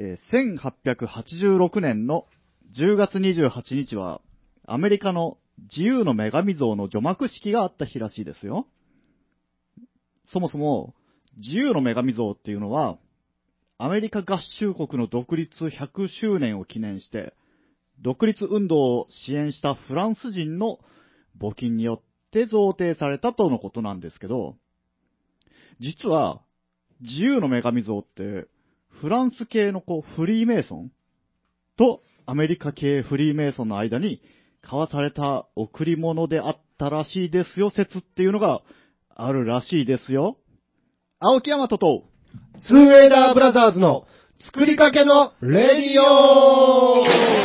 え1886年の10月28日は、アメリカの自由の女神像の除幕式があった日らしいですよ。そもそも、自由の女神像っていうのは、アメリカ合衆国の独立100周年を記念して、独立運動を支援したフランス人の募金によって贈呈されたとのことなんですけど、実は、自由の女神像って、フランス系のこうフリーメイソン？とアメリカ系フリーメイソンの間に交わされた贈り物であったらしいですよ説っていうのがあるらしいですよ。青木山とと、ツーエイダーブラザーズの作りかけのレディオ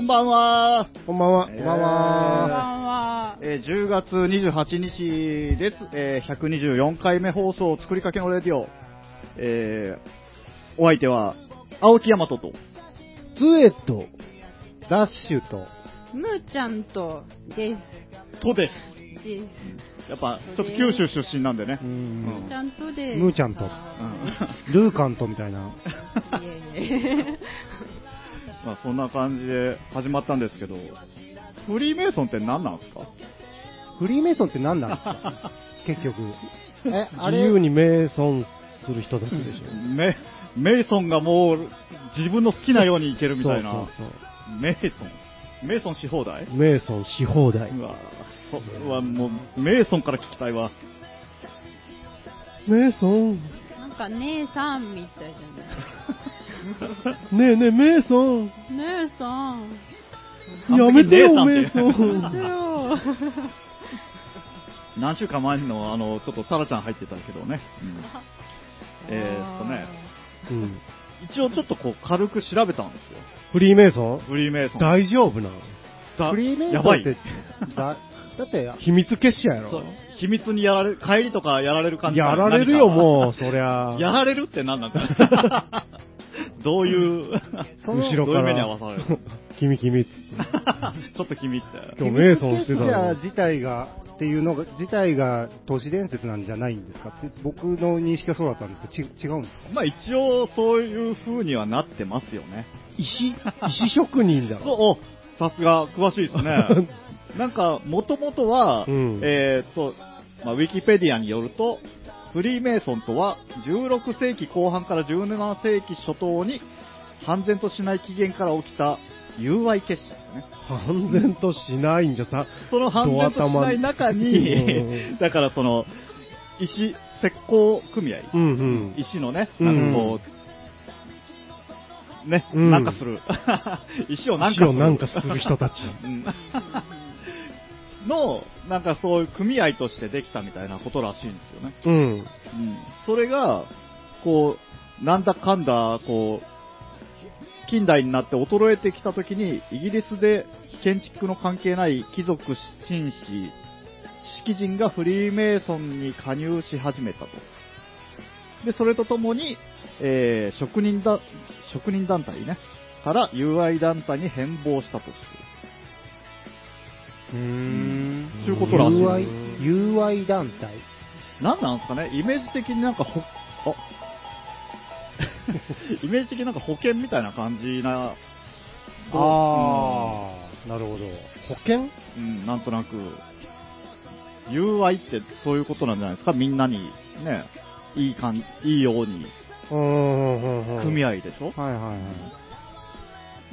こんばんは。こんばんは。えーこんばんこんは。ばんは。えー10月28日です。えー124回目放送作りかけのレディオ。えーお相手は、青木山とと、ツエット、ダッシュと、むーちゃんとです。とです。です。やっぱ、ちょっと九州出身なんでねう。んちゃんとです。むーちゃんとうんルーカントみたいな。いえいえ。まあそんな感じで始まったんですけど、フリーメイソンって何なんですか？フリーメイソンって何なんですか？結局。え、あれ？自由に瞑想する人たちでしょ。メメイソンがもう自分の好きなようにいけるみたいな。そうそうメイソン？メイソンし放題？そう。瞑想し放題。うわそれはもう、メイソンから聞きたいわ。瞑想。なんか姉さんみたいじ ねえねえ、瞑想。ゃない。姉さん。やめてよ、姉さんって。何週間前の、あの、ちょっとタラちゃん入ってたけどね。うんえーっとね、うん。一応ちょっとこう軽く調べたんですよ。フリーメイソン？フリーメイソン。大丈夫なの？だフリーメイやばいソンって、だ、だって、秘密結社やろ？秘密にやられる、帰りとかやられる感じやられるよ、う。もう、そりゃ。やられるって何なんだ どういう、その後ろかどういう目にら合わされる。君君っつって。ちょっと君って。今日瞑想してたの。自体が、っていうのが、自体が都市伝説なんじゃないんですか？って、僕の認識はそうだったんですけど、ち違うんですか？まあ一応そういう風にはなってますよね。石、石職人じゃん。そう、おさすが詳しいですね。なんか、もともとは、うんえーっと、まあ、ウィキペディアによると、フリーメイソンとは、16世紀後半から17世紀初頭に、半然としない起源から起きた友愛結社ですね。半然としないんじゃさ。その半然としない中うに、んだからその、石、石膏組合、うんうん。石のね、うんなんかこう、ね、うんなんかする。石をなんか石をなんかする人たち。うんの、なんかそういう組合としてできたみたいなことらしいんですよね。うん。うん。それが、こう、なんだかんだ、こう、近代になって衰えてきた時に、イギリスで建築の関係ない貴族紳士、知識人がフリーメイソンに加入し始めたと。で、それとともに、えー職人だ、職人団体ね、から友愛団体に変貌したと。うーんそういうことらしい友愛、友愛団体？なんなんですかね？イメージ的になんかほ、あ イメージ的になんか保険みたいな感じな、ああ、なるほど。保険？うん、なんとなく、友愛ってそういうことなんじゃないですか？みんなに、ね、いいかん、いいように、うんうんうんうん。組合でしょ、あ。はいはいはい。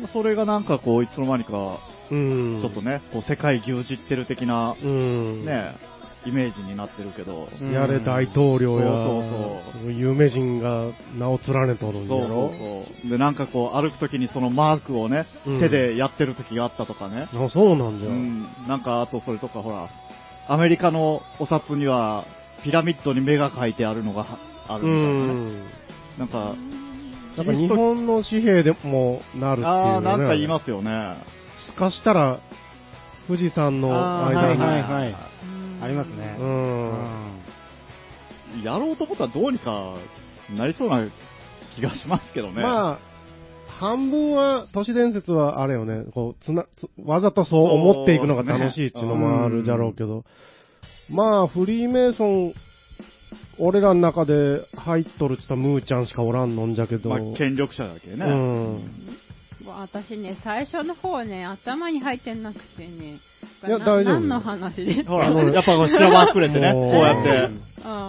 まあそれがなんかこう、いつの間にか、うん。ちょっとね、こう、世界牛耳ってる的な、うん。ね、イメージになってるけど、うんやれ大統領や、そうそうその有名人が名を連ねとるんそうそうやろそう。で、なんかこう、歩くときにそのマークをね、うん手でやってるときがあったとかね。あ、そうなんじゃ。うん、なんかあとそれとかほら、アメリカのお札には、ピラミッドに目が描いてあるのがはあるうみたいなね。ん。なんか、なんか日本の紙幣でもなるっていうああ、よね。なんか言いますよね。すかしたら、富士山の間に。はいはいはいうんありますね。う。うんんやろうと思ったらどうにかなりそうな気がしますけどね。まあ、半分は、都市伝説はあれよね、こう、つな、つわざとそう思っていくのが楽しいっていうのもあるじゃろうけど、まあ、フリーメイソン、俺らの中で入っとるって言ったらムーちゃんしかおらんのんじゃけど、まあ、権力者だけね。うん。私ね、最初の方ね、頭に入ってなくてね、いやな大丈夫何の話ですほら、やっぱこうしらばっくれてね、こもううやって、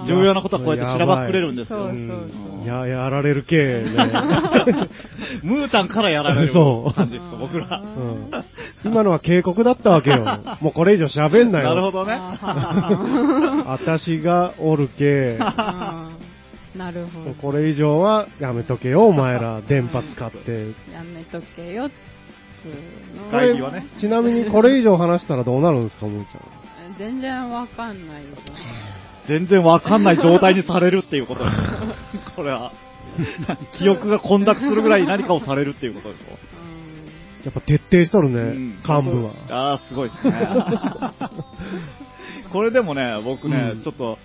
重要なことはこうやってしらばっくれるんですよ。そうそううんや、やられる系ね。ムータンからやられるそう感じですよ、僕ら。うん。今のは警告だったわけよ。もうこれ以上喋んなよ。なるほどね。あ 私がおるけ、ーなるほど。これ以上はやめとけよ、お前ら。電波使って。やめとけよっていうの会議はねちなみにこれ以上話したらどうなるんですか、むーち全然わかんないよ。全然わかんない状態にされるっていうことですよ。これは。記憶が混濁するぐらい何かをされるっていうことでしょ。やっぱ徹底しとるね、うん幹部は。ああ、すごいですね。これでもね、僕ね、うんちょっと、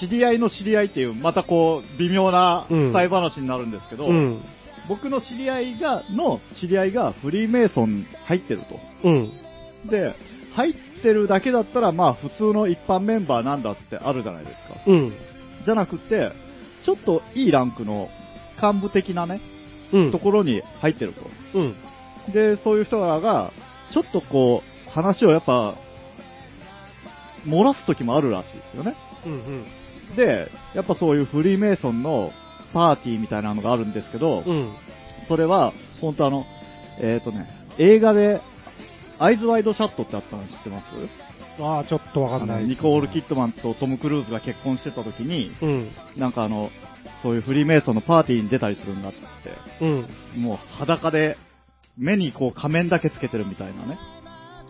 知り合いの知り合いっていう、またこう、微妙なうん伝え話になるんですけど、うん。僕の知り合いが、の知り合いがフリーメイソン入ってると。うん。で、入ってるだけだったら、まあ普通の一般メンバーなんだってあるじゃないですか。うん。じゃなくて、ちょっといいランクの幹部的なね、うんと。ころに入ってると。うん。で、そういう人らが、ちょっとこう、話をやっぱ、漏らす時もあるらしいですよね。うん。で、やっぱそういうフリーメイソンのパーティーみたいなのがあるんですけど、うん。それは、本当あの、えっ、とね、映画で、アイズワイドシャットってあったの知ってます？ああ、ちょっとわかんないですニコール・キットマンとトム・クルーズが結婚してた時に、うん。なんかあの、そういうフリーメイソンのパーティーに出たりするんだって、うん。もう裸で、目にこう仮面だけつけてるみたいなね。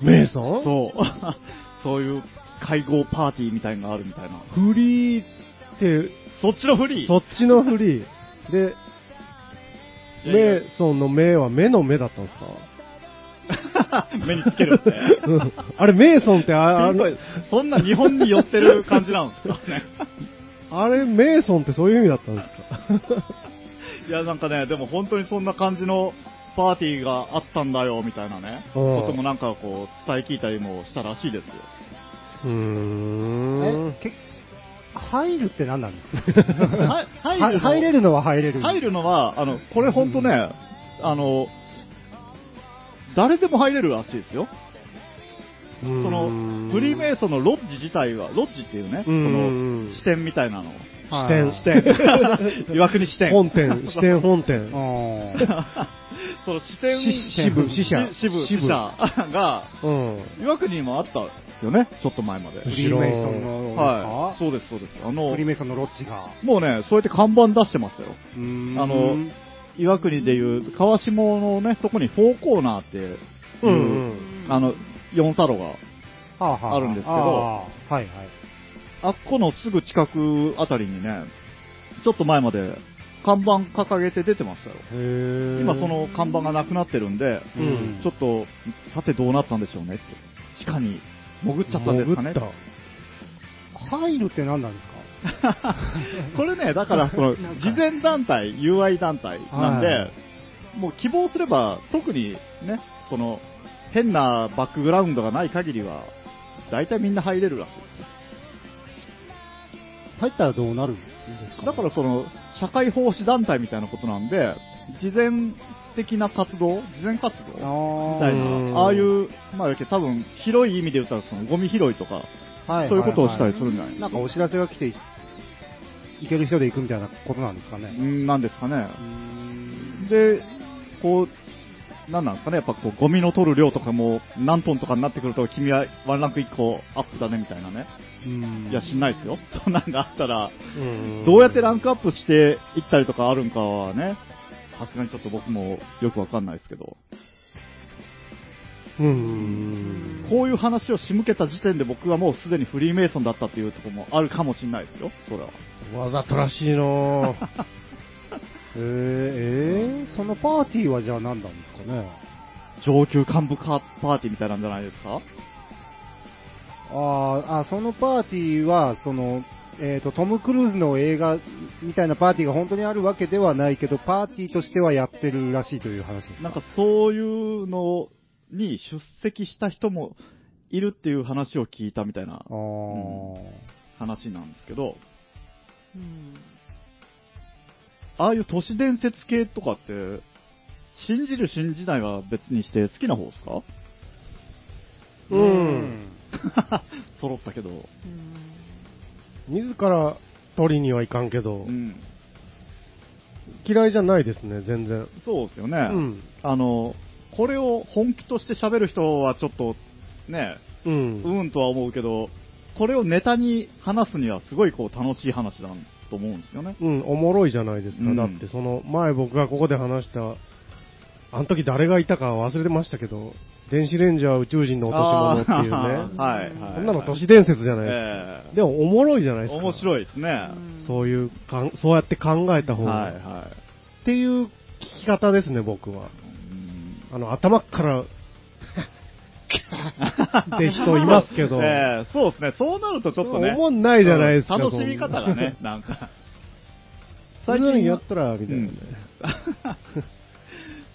メイソン？そう。そういう会合パーティーみたいなのがあるみたいな。フリーって、そっちのフリー？そっちのフリー。で、いやいやメイソンの目は目の目だったんですか？目につけるって。うんあれ、メイソンってああの、そんな日本に寄ってる感じなんですかね？あれ、メイソンってそういう意味だったんですか？いや、なんかね、でも本当にそんな感じのパーティーがあったんだよ、みたいなね。うんこともなんかこう、伝え聞いたりもしたらしいですよ。うーん。え、け入るって何なんですか？は入入れるのは入れる。入るのは、あの、これ本当ね、あの、誰でも入れるらしいですよ。そその、フリーメイソンのロッジ自体は、ロッジっていうね、そうんの、支店みたいなの。はい視点支店。岩国 支店。本店、支店本店。あその支店、支支部支支社支部、支社 が、うん。岩国にもあったんですよね、ちょっと前まで。ーフリーメイソンのはい。そうです、そうです。あのフリー、メイソンのロッジが。もうね、そうやって看板出してましたよ。あの、岩国でいう、川下のね、そこにフォーコーナーっていう、うんうん。あの、4サロが、はあるんですけどはいはい。あっこのすぐ近くあたりにね、ちょっと前まで看板掲げて出てましたよ。へ今その看板がなくなってるんで、うんちょっと、さてどうなったんでしょうねって。地下に潜っちゃったんですかね潜った。入るって何なんですか？これね、だから その、慈善団体、UI 団体なんで、はいもう希望すれば、特にね、その、変なバックグラウンドがない限りは、大体みんな入れるらしいです。入ったらどうなるんですかだからその、社会奉仕団体みたいなことなんで、慈善的な活動、慈善活動みたいうんな、ああいう、まあ、多分、広い意味で言ったら、その、ゴミ拾いとか、はいそういうことをしたりはするんじゃない？いなんかお知らせが来て、行ける人で行くみたいなことなんですかね。んなんですかね。で、こう、なんなんですかね、やっぱこう、ゴミの取る量とかも何トンとかになってくると、君はワンランク1個アップだねみたいなね。うんいや、しんないですよ。そんなんがあったら、うんどうやってランクアップしていったりとかあるんかはね、さすがにちょっと僕もよくわかんないですけど、うん。こういう話を仕向けた時点で僕はもうすでにフリーメイソンだったっていうところもあるかもしれないですよ、それは。わざとらしいの えー、えーそのパーティーはじゃあ何なんですかね？上級幹部カーパーティーみたいなんじゃないですか？あーあ、そのパーティーは、その、えっ、と、トム・クルーズの映画みたいなパーティーが本当にあるわけではないけど、パーティーとしてはやってるらしいという話です。なんかそういうのに出席した人もいるっていう話を聞いたみたいなあー話なんですけど、うんああいう都市伝説系とかって、信じる信じないは別にして好きな方ですか？うん。揃ったけど。うん自ら取りにはいかんけど、うん。嫌いじゃないですね、全然。そうですよね。うん。あの、これを本気として喋る人はちょっと、ね、うん。うーんとは思うけど、これをネタに話すにはすごいこう楽しい話だと思うんですよね。うん、おもろいじゃないですか。うんだって、その、前僕がここで話した、あの時誰がいたか忘れてましたけど、電子レンジは宇宙人の落とし物っていうね。はい、はい。こんなの都市伝説じゃないですか。ええでも、おもろいじゃないですか。面白いですね。そういうかん、そうやって考えた方が。はい、はっていう聞き方ですね、僕は。い。うんあの、頭っから、って人いますけど、ええそうですね。そうなるとちょっとね。思んないじゃないですか。うん楽しみ方がね、なんか。最近やったら、みたいなね。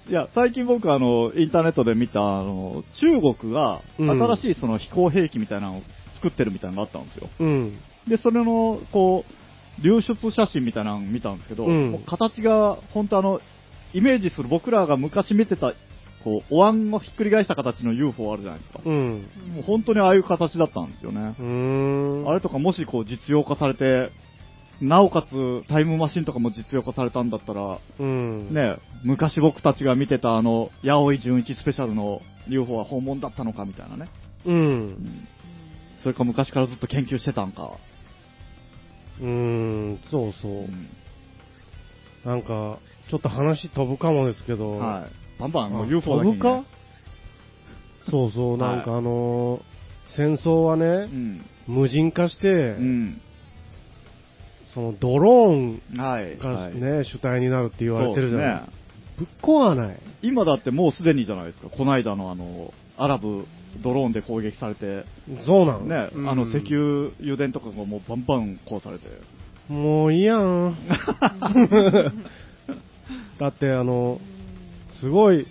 いや、最近僕あの、インターネットで見た、あの、中国がうん新しいその飛行兵器みたいなのを作ってるみたいなのがあったんですよ。うん。で、それの、こう、流出写真みたいなのを見たんですけど、うんもう形が、本当あの、イメージする僕らが昔見てた、こう、お椀をひっくり返した形の UFO あるじゃないですか。うん。もう本当にああいう形だったんですよねう。ーん。あれとかもしこう実用化されて、なおかつタイムマシンとかも実用化されたんだったら、うん。ね、昔僕たちが見てたあの、八尾井純一スペシャルの UFO は本物だったのかみたいなね。う。うんん。それか昔からずっと研究してたんか。うーん、そうそうう。んなんか、ちょっと話飛ぶかもですけど、はい。バンバンもうあ UFO だけに、ねか？そうそう、はいなんかあのー戦争はうね、ん。無人化して、うん。そのドローンはい。がはいね、主体になるって言われてるじゃないね。ぶっ壊ない。今だってもうすでにじゃないですか。こないだのあの、アラブドローンで攻撃されて、そうなの。ね、うんあの石油油田とかがもうバンバン壊されて。もういいやん。だってあの、すごい、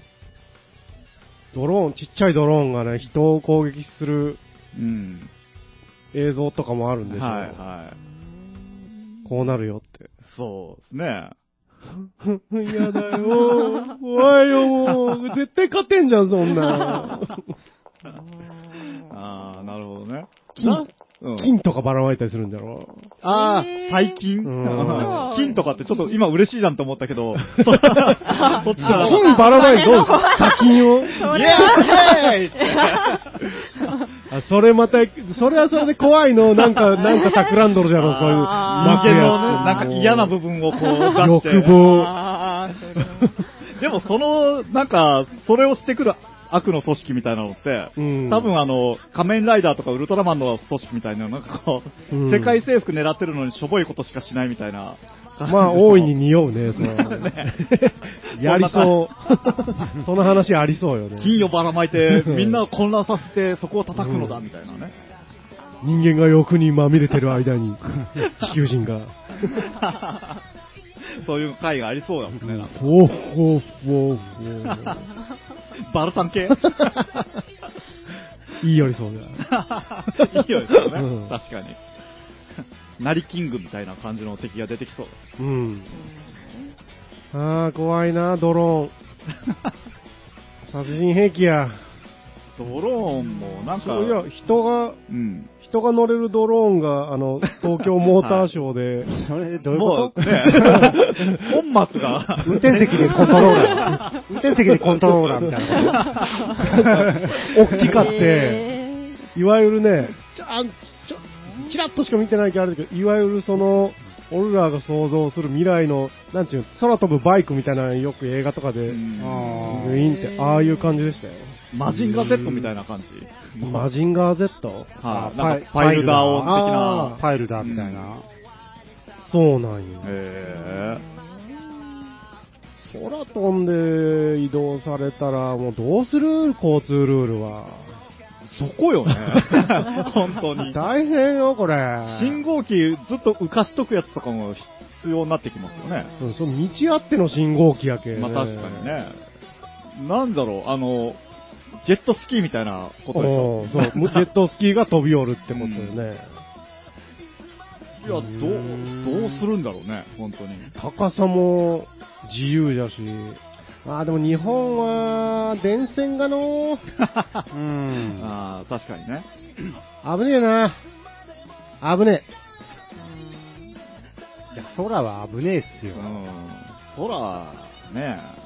ドローン、ちっちゃいドローンがね、人を攻撃するうん。映像とかもあるんでしょ。はいはい。こうなるよって。そうですね。やだよ。怖いよ、もう。絶対勝てんじゃん、そんな。ああ、なるほどね。うん。金とかばらまいたりするんだろ？ああえー、最近？うん。金とかってちょっと今嬉しいじゃんと思ったけど、そそっちかった金ばらまいてどう？ですか砂金を。イエーイイエーイそれまた、それはそれで怖いの？なんか、なんか企んどるじゃろ、そういう。あー人間のね、幕なんか嫌な部分をこう出して。欲望。でもその、なんか、それをしてくる悪の組織みたいなのって、うん多分あの、仮面ライダーとかウルトラマンの組織みたいな、なんかこう、うん世界征服狙ってるのにしょぼいことしかしないみたいな。まあ、大いに匂うね、その やりそう。その話ありそうよね。金をばらまいて、みんなを混乱させて、そこを叩くのだ、みたいなね。人間が欲にまみれてる間に、地球人が、そういう回がありそうだもんね。フォーフォーフォーフォー。バルタン系 いいよりそうだ。いいよですよね、うん確かに。ナリキングみたいな感じの敵が出てきそう。うん。あー、怖いな、ドローン。殺人兵器や。ドローンもなんか、そういや、人が、うん。人が乗れるドローンが、あの、東京モーターショーで、それ、どういうこと？もうね、本末が、運転席でコントローラー。運転席でコントローラーみたいなこ 大きかって、えいわゆるね、ちゃん、ちょ、ちらっとしか見てないけどあれだけど、いわゆるその、俺らが想像する未来の、なんちゅうの、空飛ぶバイクみたいなのよく映画とかで、うん。あー。グイーンって、ああいう感じでしたよ。マジンガー Z みたいな感じ？マジンガー Z? はい、パイなんかパイルダー音的あなー。ファイルだ、みたいな。そうなんよ。へ空飛んで移動されたら、もうどうする？交通ルールは。ーそこよね。本当に。大変よ、これ。信号機ずっと浮かしとくやつとかも必要になってきますよね。うんその道あっての信号機やけ、まあ確かに。ね。なんだろう、あの、ジェットスキーみたいなことでしょ？うん。そう、ジェットスキーが飛び降るってことよね。いや、どう、どうするんだろうね、本当に。高さも自由だし。あーでも日本は電線がの うん。ああ、確かにね。危ねえな。危ねいや、空は危ねえっすよ。うん。ほら、ねえ。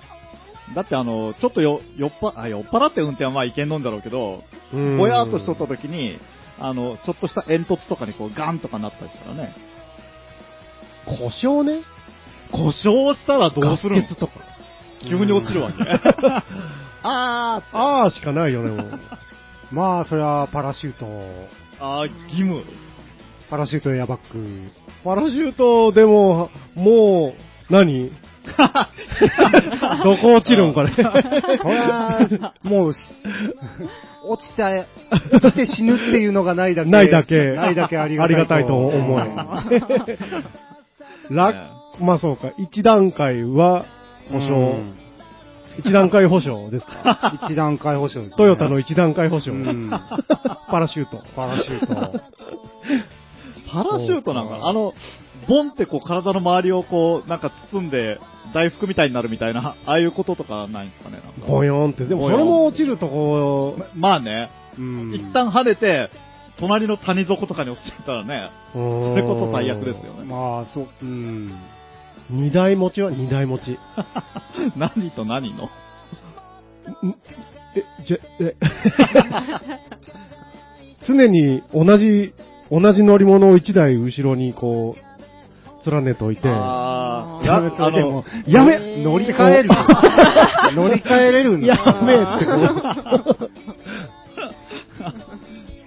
だってあの、ちょっとよ、酔っぱ、あ、酔っ払って運転はまあいけんのんだろうけど、ぼやーっとしとった時に、あの、ちょっとした煙突とかにこうガンとかなったりしたらね。故障ね。故障したらどうするの？とか。急に落ちるわけ。あーあーしかないよね、もう。まあ、それはパラシュート、あー、義務。パラシュートエアバッグ。パラシュートでも、もう、何？どこ落ちるんこれ？そりゃ、もうし、落ちた、落ちて死ぬっていうのがないだけ。ないだけ。ないだけありがたい。ありがたいと思え。楽、まあそうか。一段階は保証。うん一段階保証ですか？一段階保証です、ね。トヨタの一段階保証。うん パラシュート。パラシュート。パラシュートなんかな？あの、ボンってこう体の周りをこう、なんか包んで、大福みたいになるみたいな、ああいうこととかないんですかね？なんか。ボヨンって。でもそれも落ちるとこまあね、うん。一旦跳ねて、隣の谷底とかに落ちちゃったらね、う、それこそ最悪ですよね。まあ、そう、うん。二台持ちは二台持ち。何と何の？え、じゃ、え、常に同じ、同じ乗り物を一台後ろにこう、連ねといて、あー、やや、あのやめえー乗り換える。乗り換えれるんだ。やめってこう、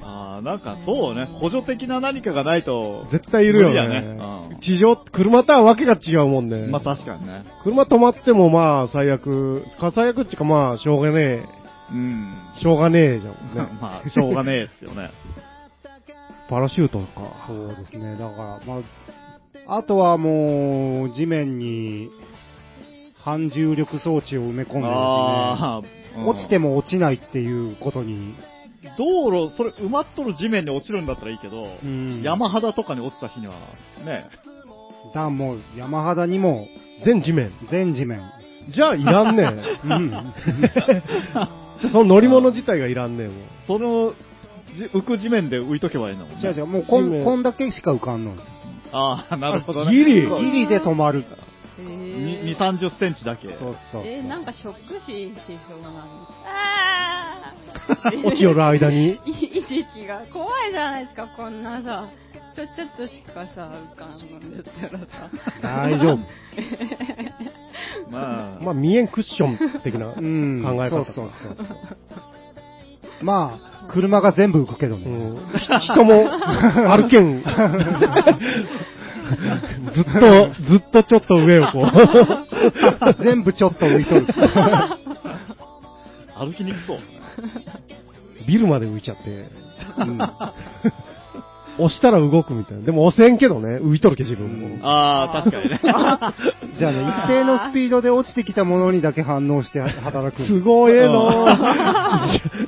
あーなんかそうね、補助的な何かがないと、絶対いるよ無理だね。ね地上、車とはわけが違うもんね。まあ確かにね。車止まってもまあ最悪、か最悪っていうかまあしょうがねえ、うん。しょうがねえじゃんね。まあ、しょうがねえですよね。パラシュートか。そうですね。だから、まあ、あとはもう、地面に、反重力装置を埋め込んでですね、落ちても。も落ちないっていうことに、道路、それ埋まっとる地面に落ちるんだったらいいけど、うん山肌とかに落ちた日には、ね、だもう山肌にも全地面。全地面。じゃあいらんねえ。うん。その乗り物自体がいらんねえもん。その、じ浮く地面で浮いとけばいいのもんね。じゃあじゃあもうこんこんだけしか浮かんのんです。ああ、なるほどね。ギリギリで止まる。え2、ー、30センチだけ。そうそう。えーなんかショック死しそうなの。あー落ちよる間に。い意識が怖いじゃないですか、こんなさ。ちょ、ちょっとしかさ、浮かんだったらさ。大丈夫。まあ、まあ、見えんクッション的な考うん。え方。そうそうそうそう。まあ、車が全部浮くけどね。うん人も歩けん。ずっと、ずっとちょっと上をこう。全部ちょっと浮いとる。歩きにくそう。ビルまで浮いちゃって。うん押したら動くみたいな。でも押せんけどね、浮いとるけ自分も。ああ、確かにね。じゃあね、一定のスピードで落ちてきたものにだけ反応して働く。すごいの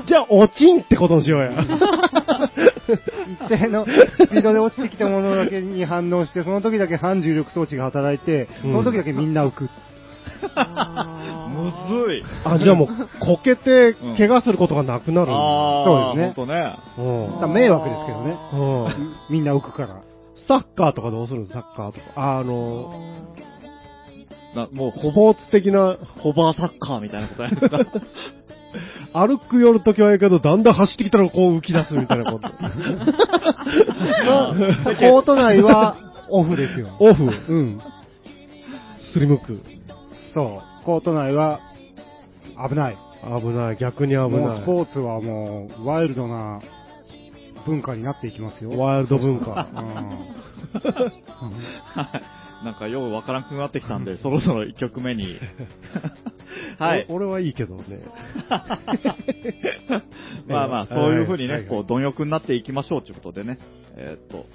じ じゃあ、落ちんってことにしようや。一定のスピードで落ちてきたものだけに反応して、その時だけ反重力装置が働いて、その時だけみんな浮く。むずい。あ、じゃあもう、こけて、怪我することがなくなるそうですねほんとね。うん迷惑ですけどね。うん。みんな浮くから。サッカーとかどうするの？サッカーとか。ああの、なもう、スポーツ的な、ホバーサッカーみたいなことやるんですか？歩く寄るときはいいけど、だんだん走ってきたらこう浮き出すみたいなこと。あーコート内はオフですよ。オフ、うん。すりむく。そう。コート内は危ない。危ない、逆に危もうない。スポーツはもうワイルドな文化になっていきますよ。ワイルド文化。うん はいなんかようわからんくなってきたんで、そろそろ1曲目に。はい。お 俺はいいけどね。まあまあ、そういうふうにね、はいはいこう、貪欲になっていきましょうということでね。えーっと、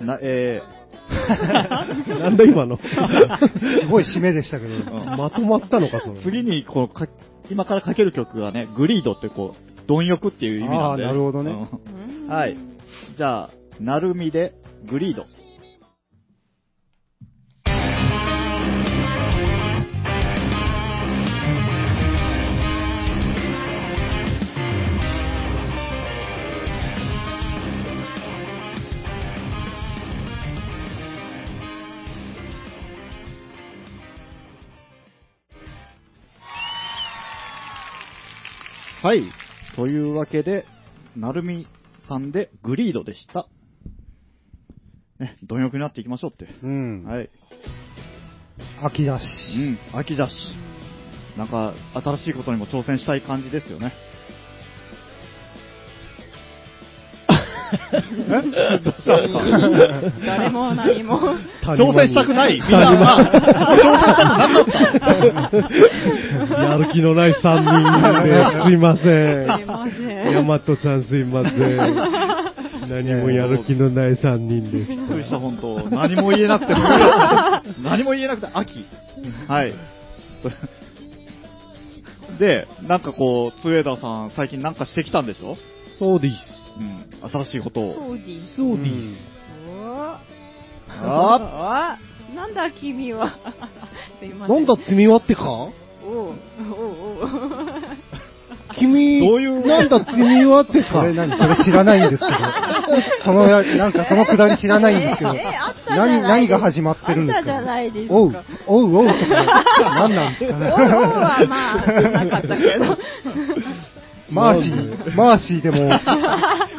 な、え なんだ今の。すごい締めでしたけど。まとまったのか、それ。次にこうか、今からかける曲がね、グリードってこう、貪欲っていう意味なんで。あーなるほどねはい。じゃあ、なるみで、グリード。はい。というわけで、なるみさんでグリードでした。ね、貪欲になっていきましょうって。うん。はい。秋だし。うん、秋だし。なんか、新しいことにも挑戦したい感じですよね。誰も何も。挑戦したくない みんな、谷間まあ、挑戦したくなかった。やる気のない3人ですいませすいん。ません。ヤマトさんすいません。何もやる気のない3人です。びっくりした、本当何も言えなくて、何も言えなくて、秋。はい。で、なんかこう、つえださん、最近なんかしてきたんでしょ？そうです。うん、新しいことを。そうです。そううんああなんだ君は。すいません。なんだ、積み割ってか？おうおうおう君、どういう？なんだ、積み割ってか？それ何？それ知らないんですけど。そのや、なんかそのくだり知らないんですけど。何、何が始まってるんですあったじゃかないですか。おう、おう、おうとか、何なんですかおうおうね。はまあ、なかったけど。マーシー、マーシーでも、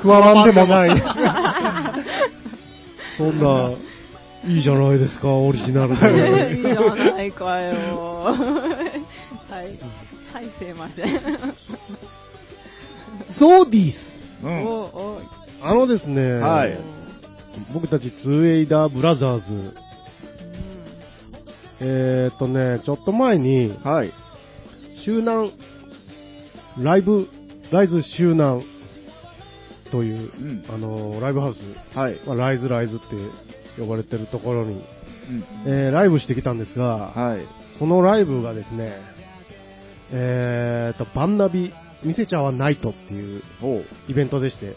クワマンでもない。そんな、いいじゃないですか、オリジナルで。いいじゃないかよ。はい。はい、すいません。そうです。あのですね、はい僕たちツーエイダーブラザーズ、えーっとね、ちょっと前に、はい。周南、ライブ、ライズ周南という、うん。あのーライブハウス、はい。まあ、ライズライズって呼ばれてるところに、うん。えーライブしてきたんですが、はい。そのライブがですね、えーっと、バンナビ、見せちゃわないとっていう。イベントでして、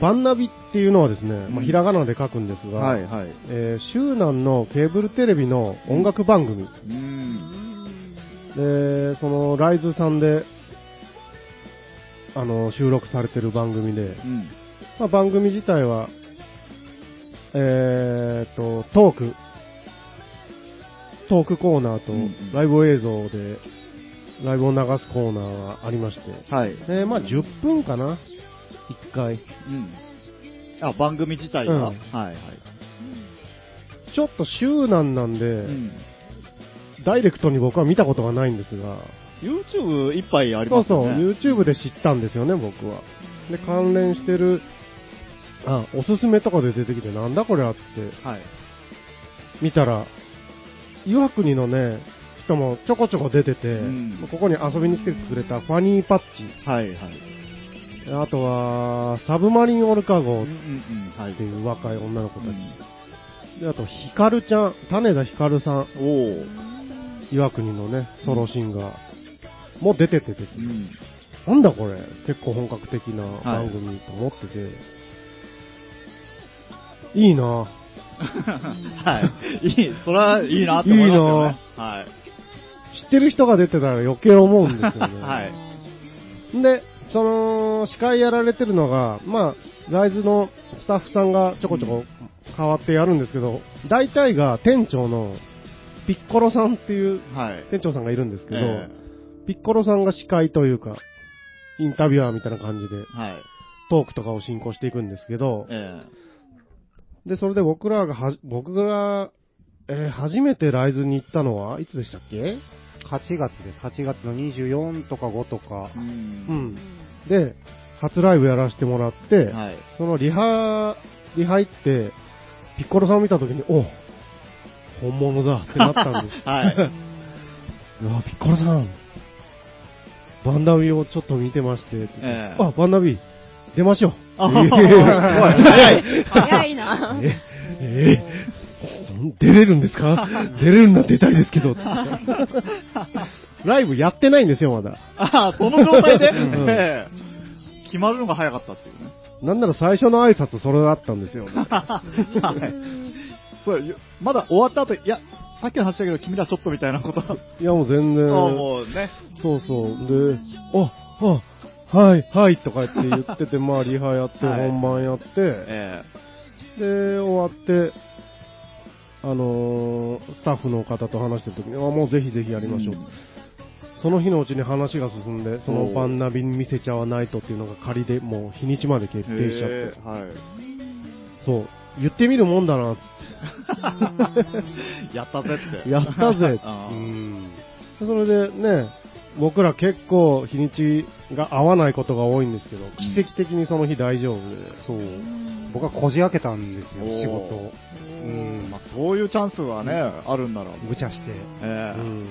バンナビっていうのはですね、まあ、ひらがなで書くんですが、はい、はい。えー、周南のケーブルテレビの音楽番組、うん。で、そのライズさんで、あの、収録されてる番組で、うん。まあ、番組自体は、えーと、トーク、トークコーナーとライブ映像で、ライブを流すコーナーがありまして、はい。で、まあ、10分かな ?1 回。うん。あ、番組自体が、うんはい、はい。ちょっと周南なんで、うん。ダイレクトに僕は見たことがないんですが、YouTube 一杯ありそうそう、ますよね。YouTube で知ったんですよね、僕は。で、関連してる、あ、おすすめとかで出てきて、なんだこれあって、はい。見たら、岩国のね、人もちょこちょこ出てて、うんここに遊びに来てくれたファニーパッチ、はい、はい。あとは、サブマリンオルカ号って。いう若い女の子たち。うんで、あと、ヒカルちゃん、種田ヒカルさん、おー。岩国のね、ソロシンガーも出ててですね、うん。なんだこれ、結構本格的なはい番組と思ってて、いいな はい。いい、それはいいなって思いますよね。はい。知ってる人が出てたら余計思うんですよね。はいで、その、司会やられてるのが、まあ、ライズのスタッフさんがちょこちょこ変わってやるんですけど、大体が店長のピッコロさんっていうはい。店長さんがいるんですけど、えピッコロさんが司会というか、インタビュアーみたいな感じでえはい。トークとかを進行していくんですけど、えで、それで僕らがはじ、僕が、えー初めてライズに行ったのはいつでしたっけ？8月です。8月の24とか5とかえ。う。うんん。で、初ライブやらせてもらって、はい。そのリハ、リハ行って、ピッコロさんを見たときに、お本物だってなったんです。はい。うわ、ピッコロさん、バンダビをちょっと見てまして、ええあ、バンダビ、出ましょう。早 い早いな。えええ出れるんですか？出れるんだ出たいですけど。ライブやってないんですよ、まだ。ああ、その状態で、うんええ決まるのが早かったっていうね。なんなら最初の挨拶それだったんですよ、ね。はい。そうよまだ終わった後、いや、さっきの話だけど、君らちょっとみたいなこと。あいや、もう全然。もうね。そうそう。で、あ、あ、はい、はい、とか言って言ってて、まあ、リハやって、はい本番やって、えで、終わって、あのースタッフの方と話してる時に、あ、もうぜひぜひやえりましょう。んその日のうちに話が進んで、そのバンナビに見せちゃわないとっていうのが仮でもう日にちまで決定しちゃって、はい。そう、言ってみるもんだな、つっ やったぜって。て。やったぜ。うん。それでね、僕ら結構日にちが合わないことが多いんですけど、奇跡的にその日大丈夫で。そう。僕はこじ開けたんですよ、仕事を。うん。まあ、そういうチャンスはね、あるんなら。無茶して。ええうん。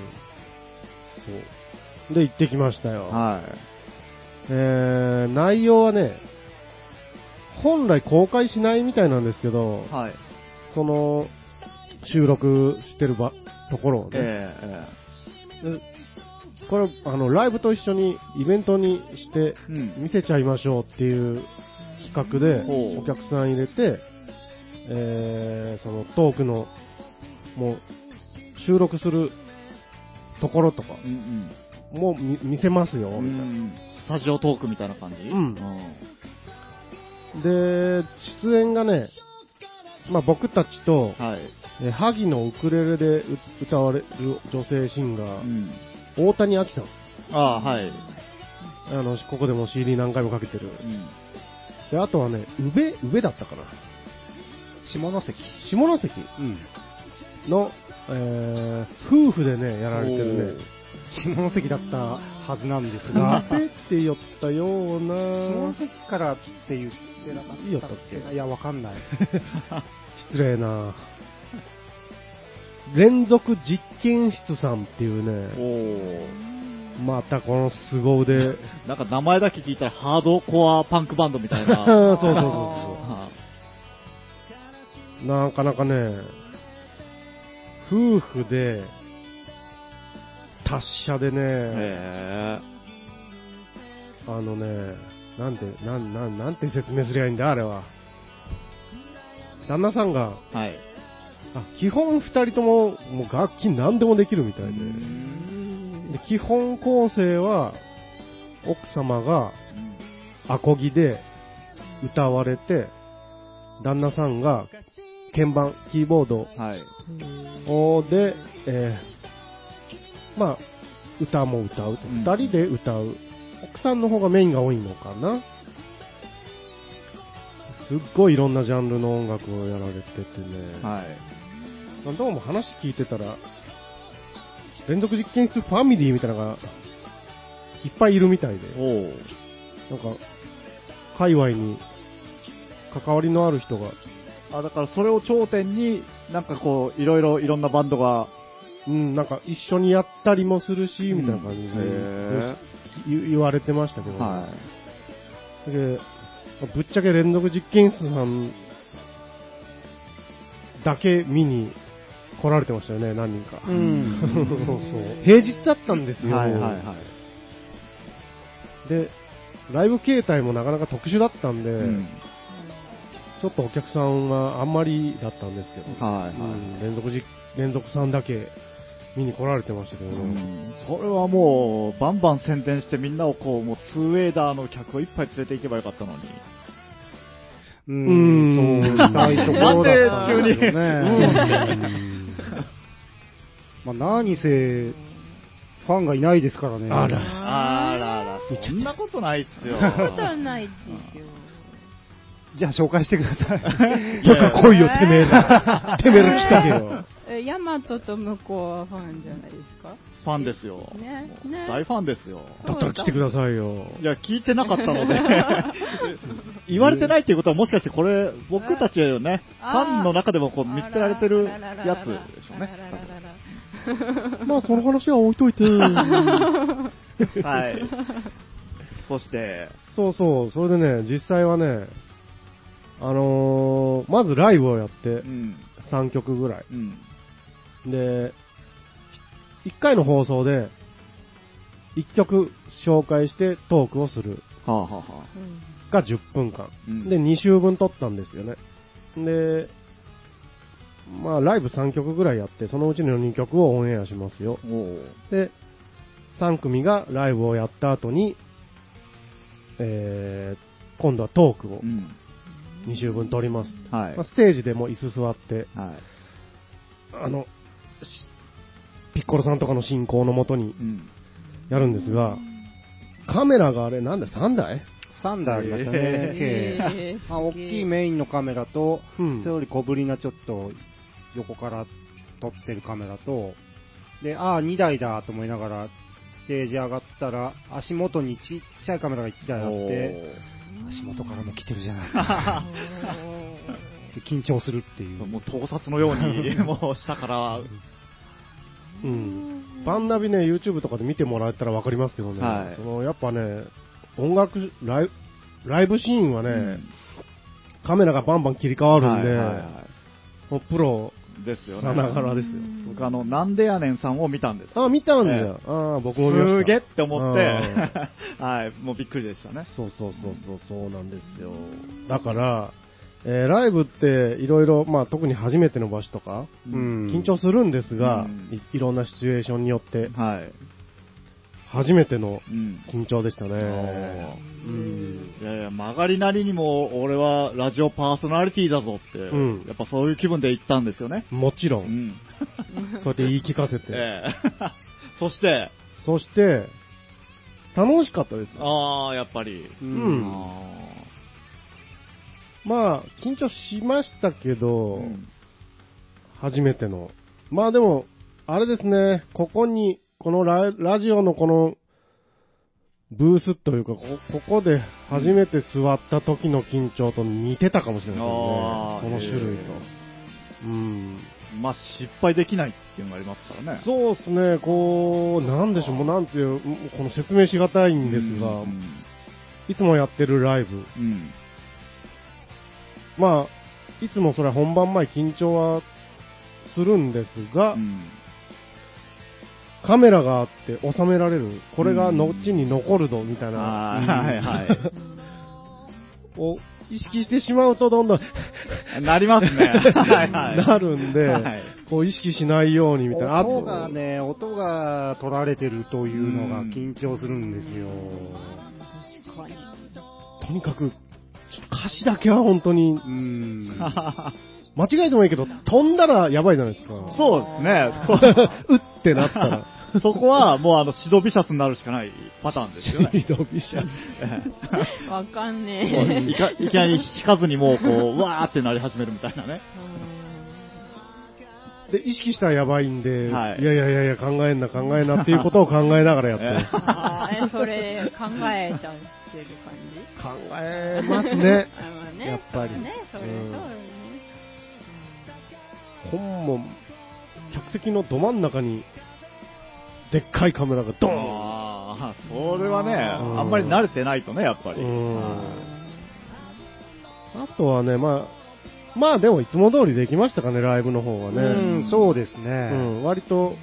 そう。で、行ってきましたよ。はい。えー、内容はね、本来公開しないみたいなんですけど、はい。その、収録してる場、ところをね、ええでこれ、あの、ライブと一緒にイベントにして。見せちゃいましょうっていう企画で、お客さん入れて、えー、そのトークの、もう、収録するところとかうんも見見せますよ、うん。うみたいな。ん。スタジオトークみたいな感じ？うんで、出演がね、まあ、僕たちと、はい。えー萩のウクレレでう歌われる女性シンガー、うん。大谷亜希さん。ああ、はい。あの、ここでも CD 何回もかけてる。うん。で、あとはね、宇部、宇部だったかな。下関。下関うん。の、えー、夫婦でね、やられてるね。下関だったはずなんですが、宇部って言ったよう下な、関からって言ってなかったっけいや、わかんない。失礼な連続実験室さんっていうね、おまたこの凄腕。ー。なんか名前だけ聞いたらハードコアパンクバンドみたいな。そうそうそうそはう。なかなかね、夫婦で、達者でいね、へあのね、なんて、なん、なん、なんて説明すりゃいいんだ、あれは。旦那さんが、え。はい。あ、基本二人とも、もう楽器何でもできるみたいで。で基本構成は、奥様がアコギで歌われて、旦那さんが鍵盤、キーボードはい。をで、えーまあ、歌も歌うと。うん二、人で歌う。奥さんの方がメインが多いのかな。すっごいいろんなジャンルの音楽をやられててね。はい。どうも話聞いてたら、連続実験室ファミリーみたいなのがいっぱいいるみたいで、おー。なんか、界隈に関わりのある人が、あ、だからそれを頂点に、なんかこう、いろいろいろんなバンドが、うん、なんか一緒にやったりもするし、みたいな感じで、へ言言われてましたけど、はでぶっちゃけ連続実験室さんだけ見に来られてましたよね、何人か。うん。そうそう。平日だったんですい。よ。はいはいはい。で、ライブ形態もなかなか特殊だったんで、うん。ちょっとお客さんはあんまりだったんですけど、はいはい。うん連続じ連続さんだけ見に来られてましたけどうね。んそれはもう、バンバン宣伝してみんなをこう、もう、ツーウェイダーの客をいっぱい連れて行けばよかったのに。ううんん、そうしたいところだったんですけど なんでね。まあ、何せ、ファンがいないですからね。あらあらあら、そんなことないっすよ。そんなことはないでしょ。じゃあ紹介してください。とか来いよ、てめえら。てめえら来たけよ。ええ、ヤマトと向こうはファンじゃないですか？ファンですよ。ね大ファンですよ。だったら来てくださいよ。いや、聞いてなかったので、言われてないっていうことはもしかしてこれ、僕たちよね、ファンの中でもこう見捨てられてるやつでしょうね。まあ、その話は置いといて。はい。そして、そうそう、それでね、実際はね、あのーまずライブをやってう、ん。3曲ぐらい。うん。で、1回の放送で、1曲紹介してトークをするはあ、はあはあ、が10分間。うんで、2週分撮ったんですよね。で、まあ、ライブ3曲ぐらいやって、そのうちの2曲をオンエアしますよ。で、3組がライブをやった後に、えー、今度はトークをうん。2週分撮ります。はい。まあ、ステージでも椅子座って、はい。あの、しピッコロさんとかの進行のもとにうん。やるんですが、カメラがあれ、なんだ、3台？3台ありましたね、えー。計。まあ、大きいメインのカメラと、うん。それより小ぶりなちょっと横から撮ってるカメラと、で、ああ、2台だと思いながら、ステージ上がったら、足元にちっちゃいカメラが1台あって、足元からも来てるじゃない 緊張するっていう。もう盗撮のように、もう下から、うん。バンナビね、YouTube とかで見てもらえたらわかりますけどね、はいそのやっぱね、音楽ライ、ライブシーンはね、うんカメラがバンバン切り替わるんで、はいはいはもうプロいですよさね。ながらですよ。僕あの、なんでやねんさんを見たんです。あ、見たんだえよ。あ僕も見ました。すげえって思ってうん、はい、もうびっくりでしたね。そうそうそうそう、そうなんですよ。だから、えーライブっていろいろ、まあ特に初めての場所とか、うん緊張するんですが、うんいいろんなシチュエーションによって、はい。初めてのうん。緊張でしたね。うん。いやいや、曲がりなりにも、俺はラジオパーソナリティだぞって、んやっぱそういう気分で行ったんですよね。もちろ、うんん。そうやって言い聞かせて。ええ そして、そして、楽しかったです。ああ、やっぱり。うんあまあ、緊張しましたけーど、うん初めての。まあでも、あれですね、ここに、このララジオのこの、ブースというか、こここで初めて座った時の緊張と似てたかもしれないですね。この種類とえ。うん。まあ、失敗できないっていうのがありますからね。そうですね、こう、なんでしょう、もうなんていう、この説明しがたいんですが、うんいつもやってるライブ、うん。まあ、いつもそれは本番前緊張はするんですが、うんカメラがあって収められる、これが後に残るぞみたいな、はいはいはい。を意識してしまうとどんどん なりますね。はいはい。なるんで、はいこう意識しないようにみたいな。あと音がね、音が取られてるというのが緊張するんですよ。とにかく、歌詞だけは本当に、うん。間違えてもいいけど、飛んだらやばいじゃないですか。そうですね。うってなったら。そこはもうあの、シドビシャスになるしかないパターンですよね。シドビシャスわかんねいかいきなり弾かずにもうこう、わーってなり始めるみたいなね。え。で、意識したらやばいんで、はいいやいやいやいや、考えんな、考えんなっていうことを考えながらやってます。あそれ考えちゃってる感じ？考えますね。ねやっぱりね、それ、うね。本も、客席のど真ん中に、でっかいカメラがドーンああ、それはね、うんあんまり慣れてないとね、やっぱり。あとはね、まあ、まあでもいつも通りできましたかね、ライブの方はね。うん、そうですうね。ん、割と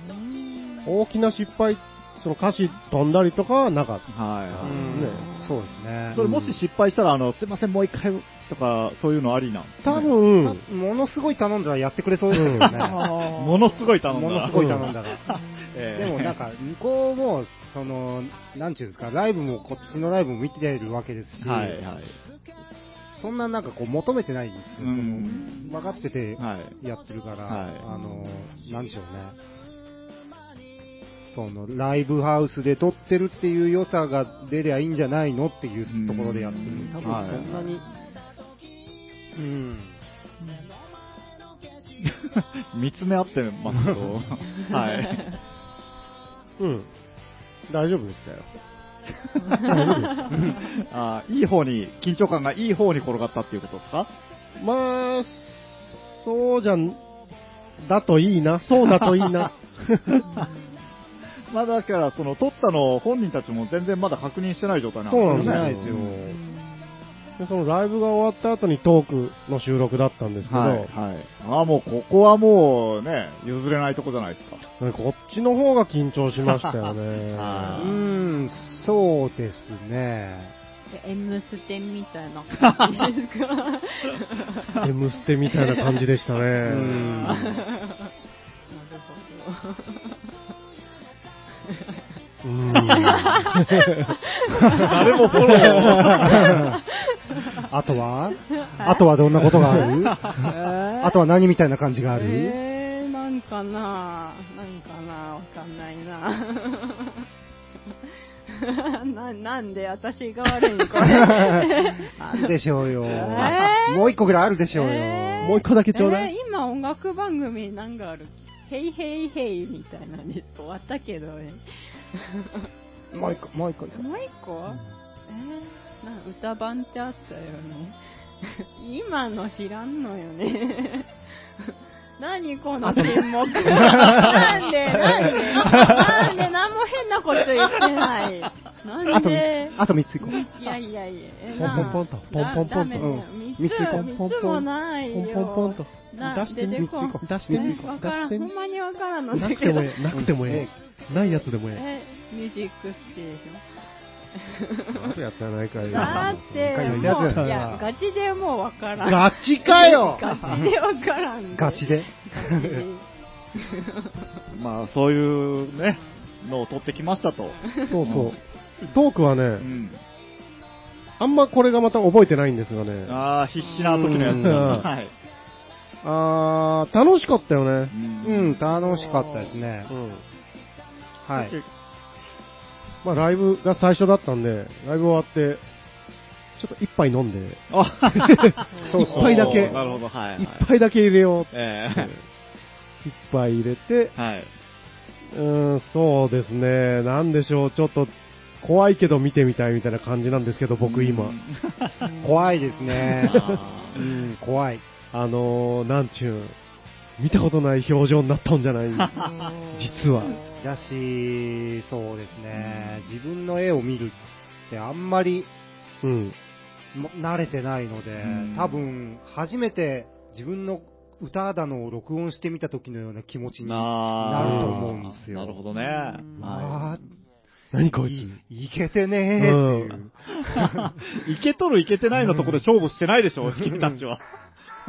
大きな失敗、その歌詞飛んだりとかはなかっいはいはい。うんねそうですね。それもし失敗したら、あの、すいません、もう一回とか、そういうのありなん？ね多分、たものすごい頼んだらやってくれそうでしたけどね。ものすごい頼んだ。ものすごい頼んだら。ええでもなんか、向こうも、その、なんちゅうんですか、ライブもこっちのライブも見てるわけですし、はいはい。そんななんかこう求めてないんですよ。そうんの分かっててはい。やってるから、はいあの、なんでしょうね。その、ライブハウスで撮ってるっていう良さが出りゃいいんじゃないのっていうところでやってるうん。多分そんなに、うん。見つめ合ってますけど、はい。うん。大丈夫でしたよ。あーいい方に、緊張感がいい方に転がったっていうことですか？まあ、そうじゃん、だといいな。そうだといいな。まあだから、その、撮ったのを本人たちも全然まだ確認してない状態なんそうなんですよないですよ。でそのライブが終わった後にトークの収録だったんですけど、はい、はい。ああ、もうここはもうね、譲れないとこじゃないですか。こっちの方が緊張しましたよね。はうーん、そうですね。M ステみたいな感じですか M ステみたいな感じでしたね。んなるほうん 誰もフォロー。あとは？あとはどんなことがある？ど。あとは何みたいな感じがある？えー、なんかななんかなわかんないな な、なんで私が悪いんこれ。あるでしょうよ。えー？もう一個ぐらいあるでしょうよ。えー？もう一個だけちょうだい。えー今音楽番組なんかある？ヘイヘイヘイみたいなので終わったけどね。もう一個、もう一個。もう一個、えー、な歌版ってあったよね。今の知らんのよね。何この沈黙。なんで、なんで、なんで何も変なこと言ってない。なんで、あと三ついこう。いやいやいや、えポンポンポンとポンポンポンとだダメだようん三つ、もないよ。ポンポンポンと。な出してみ、出てこん出してみ、わからん、出してみほん。まにわからんのなくてもええ、なくてもええ。ないやつでもええ、ミュージックステーション。え。あとやつやないかい。だって、回もう、いやガチでもうわからん。ガチかよガチでわからん。ガチで。まあ、そういうね、のを撮ってきましたと。そうそう。トークはうね、ん。あんまこれがまた覚えてないんですがね。ああ、必死な時のやつうんだ。はい。あー、楽しかったよね。うん、楽しかったですねう。ん。はい。まあライブが最初だったんで、ライブ終わって、ちょっと一杯飲んで、あ そう一杯だけなるほど、はい、はい。一杯だけ入れようって。え一杯入れて、えはい。うーん、そうですね、なんでしょう、ちょっと、怖いけど見てみたいみたいな感じなんですけど、僕今。怖いですね。うん、怖い。あのー、なんちゅうん、見たことない表情になったんじゃない？実は。だし、そうですね、自分の絵を見るってあんまりうん。も慣れてないのでうん、多分、初めて自分の歌だのを録音してみた時のような気持ちにななると思うんですよ。なるほどね。あ何こいいいけてねーっていう。いけとるいけてないのとこで勝負してないでしょ、君たちは。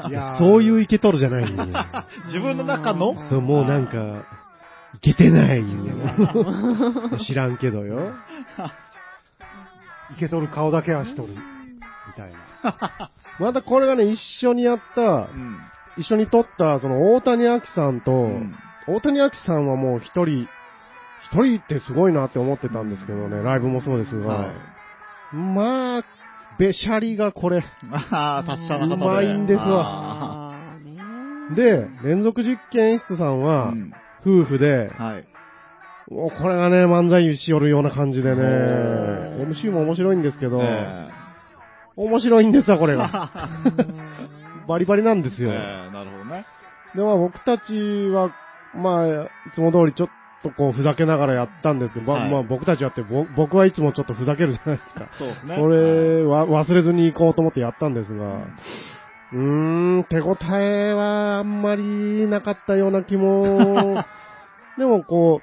いやーそういうイケとるじゃないよ。自分の中の？そう、もうなんか、いけてないよ。知らんけどよ。いけとる顔だけはしとる。みたいな。またこれがね、一緒にやったう、ん。一緒に撮った、その大谷明さんと、うん大谷明さんはもう一人、一人ってすごいなって思ってたんですけどね、ライブもそうですが、はい。まあ、べしゃりがこれ。ああ、達者な方で。うまいんですわで、連続実験室さんーはう、ん夫婦で、はい。もうこれがね、漫才しよるような感じでね、MC も面白いんですけど、え面白いんですわ、これが。ーバリバリなんですよ。えーなるほどね。で、まあ僕たちは、まあ、いつも通りちょっとこうふざけながらやったんですけど、まあはいまあ僕たちやって、ぼ僕はいつもちょっとふざけるじゃないですか。そうですね。それは忘れずに行こうと思ってやったんですが、うーん、手応えはあんまりなかったような気も、でもこ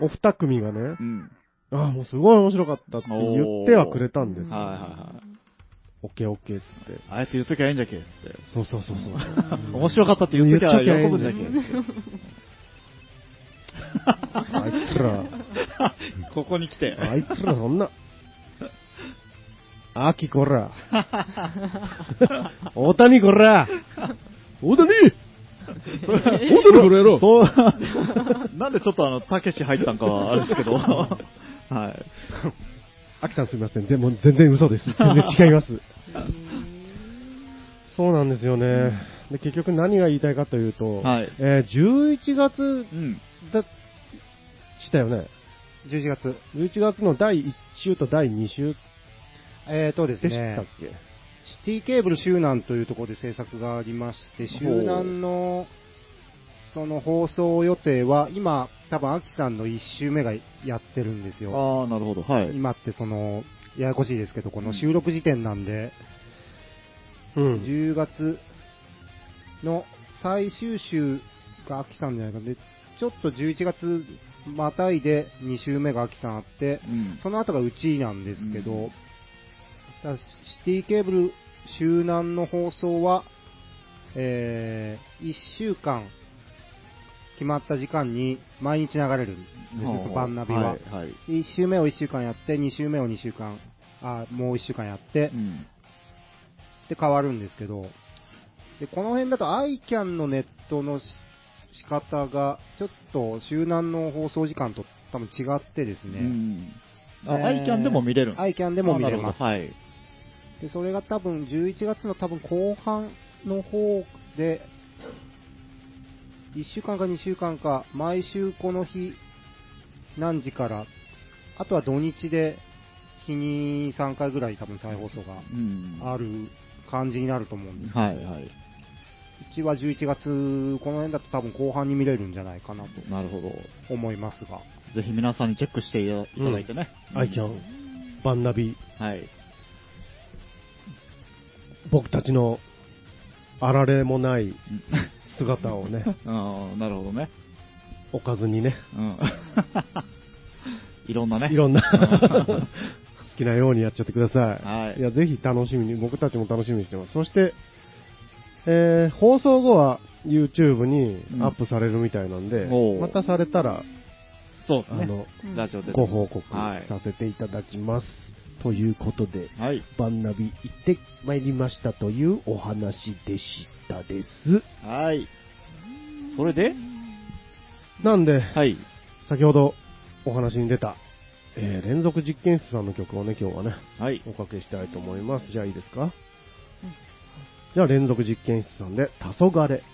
う、お二組がねう、ん。ああ、もうすごい面白かったって言ってはくれたんです。はいはいはい。オッケーオッケーっつって。あえて言うときゃいいんじゃけって。そうそうそうそう。面白かったって言うときゃ喜ぶんじゃけって。あいつら、ここに来て。あいつらそんな、秋こら、大谷こら、大谷大谷こらやろそう、なんでちょっとあの、たけし入ったんかはあれですけど。はい。秋さんすみません。でも全然嘘です。全然違います。そうなんですよね。で、結局何が言いたいかというと、はいえー11月うん。だ、したよね。11月。11月の第1週と第2週えーとですでしたっね、け、シティケーブル周南というところで制作がありまして、ほう周南のその放送予定は、今、多分アキさんの1週目がやってるんですよ。ああ、なるほど。はい。今ってその、ややこしいですけど、この収録時点なんで、うん。10月の最終週がアキさんじゃないかで、ちょっと11月またいで2週目がアキさんあって、うん。その後がうちなんですけど、うんだシティケーブル周南の放送は、え1週間決まった時間に毎日流れるんですね、そのバンナビは。はい。はい。1週目を1週間やって、2週目を2週間、あもう1週間やってう、ん。で変わるんですけど、でこの辺だと iCAN のネットのし仕方が、ちょっと周南の放送時間と多分違ってですね、うん。あ、えーアイキャンでも見れるん iCAN でも見れます。あなるで、それが多分11月の多分後半の方で、1週間か2週間か、毎週この日、何時から、あとは土日で、日に3回ぐらい多分再放送が。ある感じになると思うんですけど、はい、はい。うちは11月、この辺だと多分後半に見れるんじゃないかなとなるほど。思いますが、ぜひ皆さんにチェックしていただいてね。アイキャン、バンナビ、はい。僕たちのあられもない姿をね、ああ、なるほどね。おかずにね、うん。いろんなね。いろんなうん 好きなようにやっちゃってください。はいや、ぜひ楽しみに、僕たちも楽しみにしてます。そして、えー放送後は YouTube にアップされるみたいなんで、おうまたされたら、そうですね。あの、うんラジオで。ご報告はいさせていただきます。ということで、はい。バンナビ行ってまいりましたというお話でしたです。はい。それで？なんで、はい。先ほどお話に出た、えー連続実験室さんの曲をね、今日はね、はい。おかけしたいと思います。じゃあいいですか、じゃあ連続実験室さんで、黄昏。「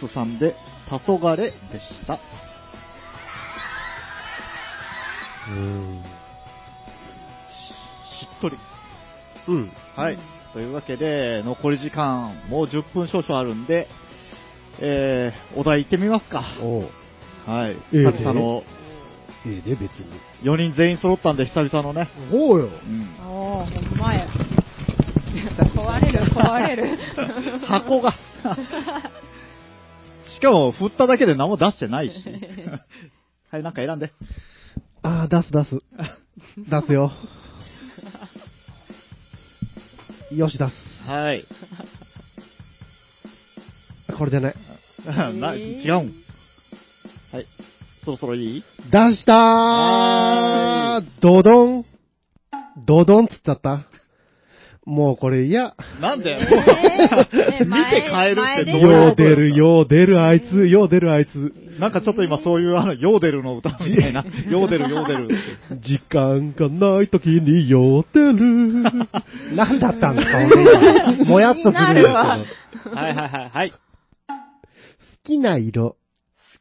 験室さんで、黄昏でした。うん。しっとり。うん。はい。というわけで、残り時間、もう10分少々あるんで、えー、お題行ってみますか。はい。ええ久々の、ええで、別に。4人全員揃ったんで、久々のね。おうよ。うん。おー、ほんまや。壊れる、壊れる。箱が。しかも、振っただけで何も出してないし。はい、なんか選んで。ああ、出す出す。出すよ。よし、出す。はい。これじゃ ない。な、違うん。はい。そろそろいい？出したはードドンドドンっつっちゃった。もうこれ嫌。なんで、えもうー見て変えるってどういうよう出る、よう出る、あいつ、よう出る、あいつ。なんかちょっと今そういうあの、ヨーデルの歌みたいな。ヨーデル、ヨーデルって。時間がない時によう出る。何だったんですか、もやっとするんですけど。はいはいはい。はい。好好きな色。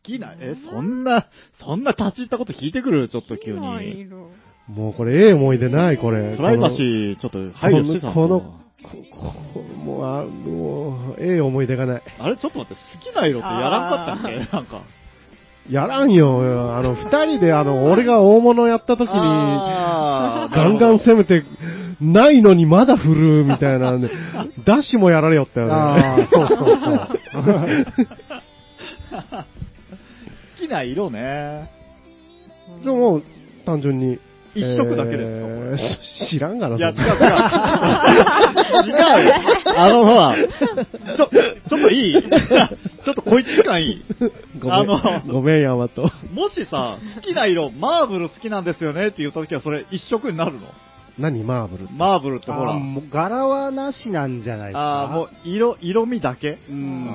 きな、え、そんな、そんな立ち入ったこと聞いてくる？ちょっと急好きなに。色もうこれ、ええ思い出ない、これ。プライバシー、ちょっと配慮してたんこの、ここもう、あもう、ええ思い出がない。あれちょっと待って、好きな色ってやらんかったっけ？なんか。やらんよ。あの、二人で、あの、俺が大物やった時に、ガンガン攻めて、ないのにまだ振るみたいなんで、ダッシュもやられよったよね。ああ、そうそうそう。好きな色ね。でももう、単純に。一色だけですか？えー知らんがな、いや、違う違う。違うよ。あの、ほら、ちょ、ちょっといい？ちょっとこいつ時間いい？ごめん、あのごめん、ヤマト。もしさ、好きな色、マーブル好きなんですよね？って言った時はそれ一色になるの？何、マーブル？マーブルってほら。柄はなしなんじゃないですか？ああ、もう色、色味だけ？うん。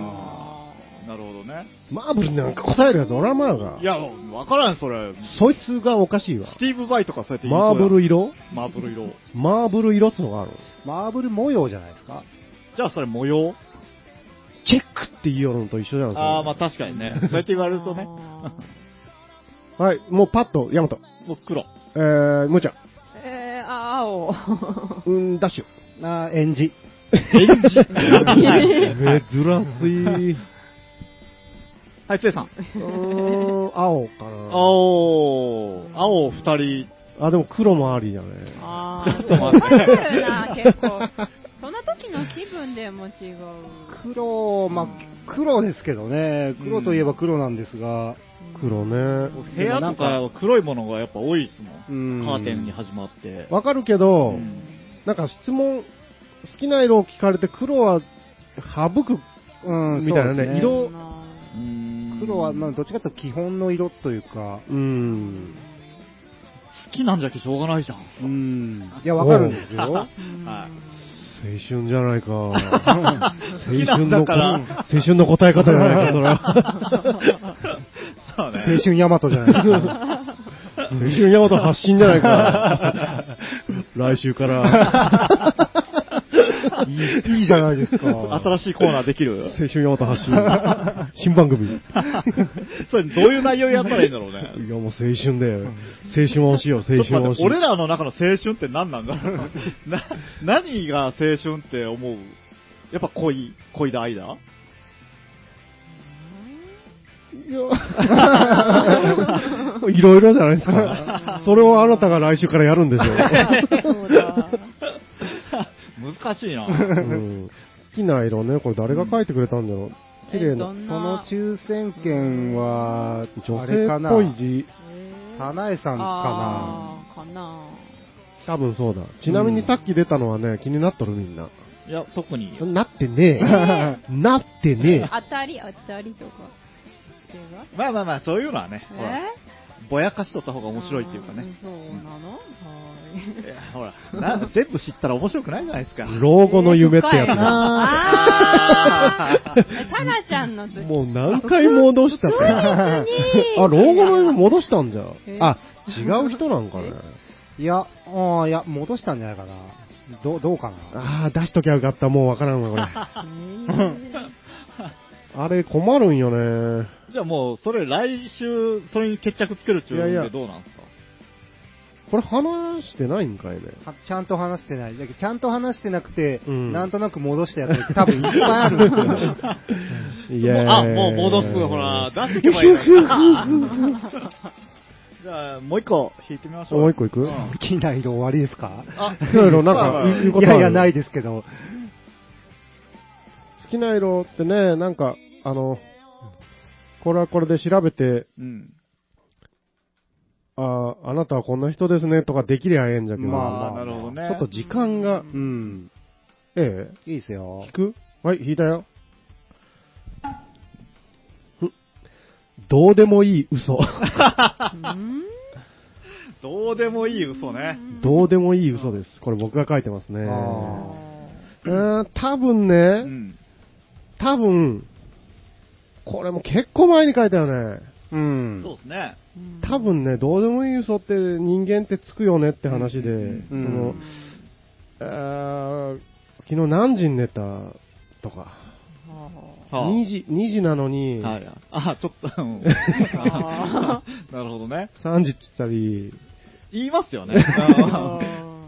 なるほどね。マーブルなんか答えるやつおらんまんがい。や、わからん、それ。そいつがおかしいわ。スティーブ・バイとかそうやって言いマーブル色？マーブル色。マーブル色っつうのがあるマーブル模様じゃないですか？じゃあそれ模様？チェックって言いよるのと一緒じゃん。ああ、まあ確かにね。そうやって言われるとね。はい、もうパッと、ヤマト。もう黒。えー、むーちゃん。えー、あ、青。うん、ダッシュ。あー、臙脂。エンジ？珍しい。はい、つえさん。うーん、青かな。青、青二人。あ、でも黒もありだね。あちょっと待って分かるな、結構。その時の気分でも違う。黒、まあ、黒ですけどね。黒といえば黒なんですが。黒ね。部屋とか黒いものがやっぱ多いですも。うんん。カーテンに始まって。わかるけど、うんなんか質問、好きな色を聞かれて黒は省くうん、みたいなねそうです色黒は、まあ、どっちかというと基本の色というか、うん。好きなんじゃけしょうがないじゃん。うん。いや、わかるんですよ。うんはい青春じゃないか。青春のから青春の答え方じゃないか、それは。そうね。青春ヤマトじゃないか。青春ヤマト発信じゃないか。来週から。いい、いいじゃないですか。新しいコーナーできる青春ヤマト発信。新番組。それどういう内容やったらいいんだろうね。いや、もう青春だよ。青春をしよう、青春をしよう。俺らの中の青春って何なんだろう な、何が青春って思う？やっぱ恋、恋だ愛だいろいろじゃないですか。それをあなたが来週からやるんでしょ。難しいな。うん好きな色ね、これ誰が書いてくれたんだろう。綺麗な。その抽選券は、女性っぽい字。田苗さんかあーかな。多分そうだ。ちなみにさっき出たのはね、気になっとるみんな。いや、特に。なってねえ。なってねえ。当たり、当たりとか。まあまあまあ、そういうのはね、え？ぼやかしとった方が面白いっていうかね。んそうなの？はいやほらな、全部知ったら面白くないじゃないですか？老後の夢ってやつ。あーえタナちゃんの時。もう何回戻したか。あ、老後の夢戻したんじゃえ？あ、違う人なんかね。な。いや、ああ、いや、戻したんじゃないかな。どう、どうかな？ああ、出しときゃよかった。もうわからんわ、これ。あれ困るんよね。じゃあもう、それ来週、それに決着つけるっていうのいやいやでどうなんですか？これ話してないんかいね。はちゃんと話してない。だけどちゃんと話してなくて、うんなんとなく戻したやつ多分いっぱいあるんですよ。いやもうあ、もう戻す、ほら、出していけばいいのに。じゃあ、もう一個引いてみましょう。もう一個いく？うん好きな色終わりですか？あ、いろいろなんかいい言うことある？いやいや、ないですけど。好きな色ってね、なんか、あの、これはこれで調べて、うん。ああ、あなたはこんな人ですねとかできりゃええんじゃけど、まあなるほどね。ちょっと時間が、うん。ええいいですよ聞。く？はい、引いたよ。んどうでもいい嘘。う んどうでもいい嘘ね。どうでもいい嘘です。これ僕が書いてますね。あうーん、多分うね、ん。多分、これも結構前に書いたよね。うん。そうですね。多分ね、どうでもいい嘘って人間ってつくよねって話で、うんその、あー昨日何時に寝た？とか、はあ2時、2時なのに、はい。あ、ちょっと、うんあ なるほどね。3時って言ったり、言いますよね。あ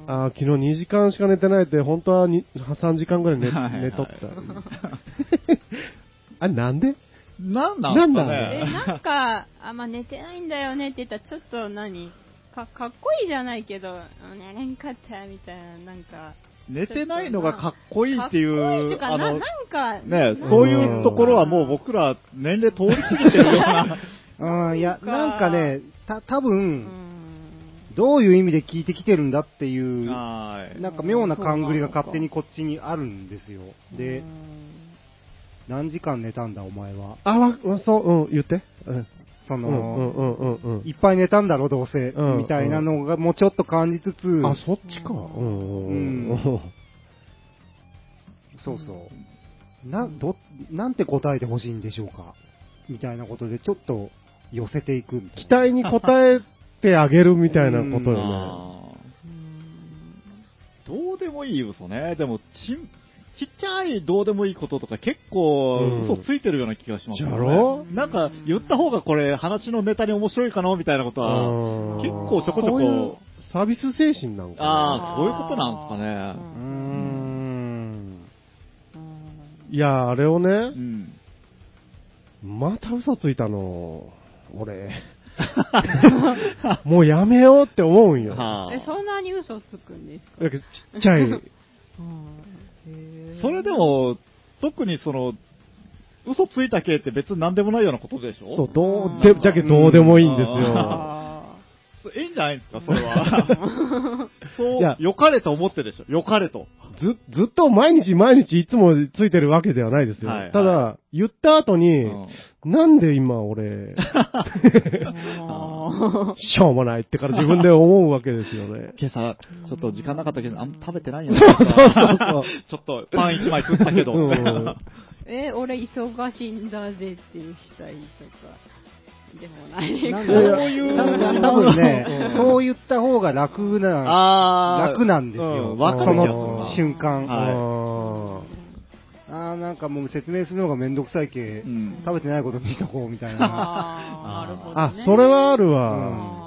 あー昨日2時間しか寝てないって、本当はに3時間ぐらい寝はいはい寝とったり。あれなんで？なんなんすかなんえ、ね。なんか、あ、まあ、寝てないんだよねって言ったら、ちょっと何？か、かっこいいじゃないけど、寝れんかったみたいな、なんか。寝てないのがかっこいいっていう、あの、かななんか、ねな、そういうところはもう僕ら年齢通り過ぎてるような。うん、いや、かなんかね、た、多う分、ん。どういう意味で聞いてきてるんだっていう、はい。なんか妙な勘繰りが勝手にこっちにあるんですよ。でう、ん何時間寝たんだお前は？あ、わ、わそう、うん、言って。うん、うん、その、うん、うん、うんうん。いっぱい寝たんだろ、どうせ、うんみたいなのがもうちょっと感じつつ、あ、そっちか。うん、うん、そうそう。な、ど、なんて答えてほしいんでしょうかみたいなことでちょっと寄せていくみたいな。期待に応えてあげるみたいなことよね。どうでもいい嘘ね。でも、ち、ちっちゃいどうでもいいこととか結構うん嘘ついてるような気がしますよね。じゃろ？なんか言った方がこれ話のネタに面白いかなみたいなことは、うん結構ちょこちょそういうこ、サービス精神なんかな。ああ、そういうことなんですかうーね。ん。いや、あれをうね、ん。また嘘ついたの。俺。もうやめようって思うんよ。はあえ、そんなに嘘つくんですか？ちっちゃい。それでも、特にその、嘘ついた系って別に何でもないようなことでしょ？そう、どうで、じゃけどうでもいいんですよ。あいいんじゃないですか、それは。そういや、良かれと思ってでしょ。良かれと。ず、ずっと毎日毎日いつもついてるわけではないですよ。はいはいただ、言った後に、うんなんで今俺、ー しょうもないってから自分で思うわけですよね。今朝、ちょっと時間なかったけど、あんま食べてないよね。そうそうそうちょっとパン一枚食ったけど。うんえ、俺忙しいんだぜってしたいとか、でもない。なんかかそういうな多分ねう、ん。そう言った方が楽な、楽なんですよ。その瞬間。はい。ああーなんかもう説明するのがめんどくさいけ、うん。食べてないことにしとこうみたいな。あそれはあるうん。わ。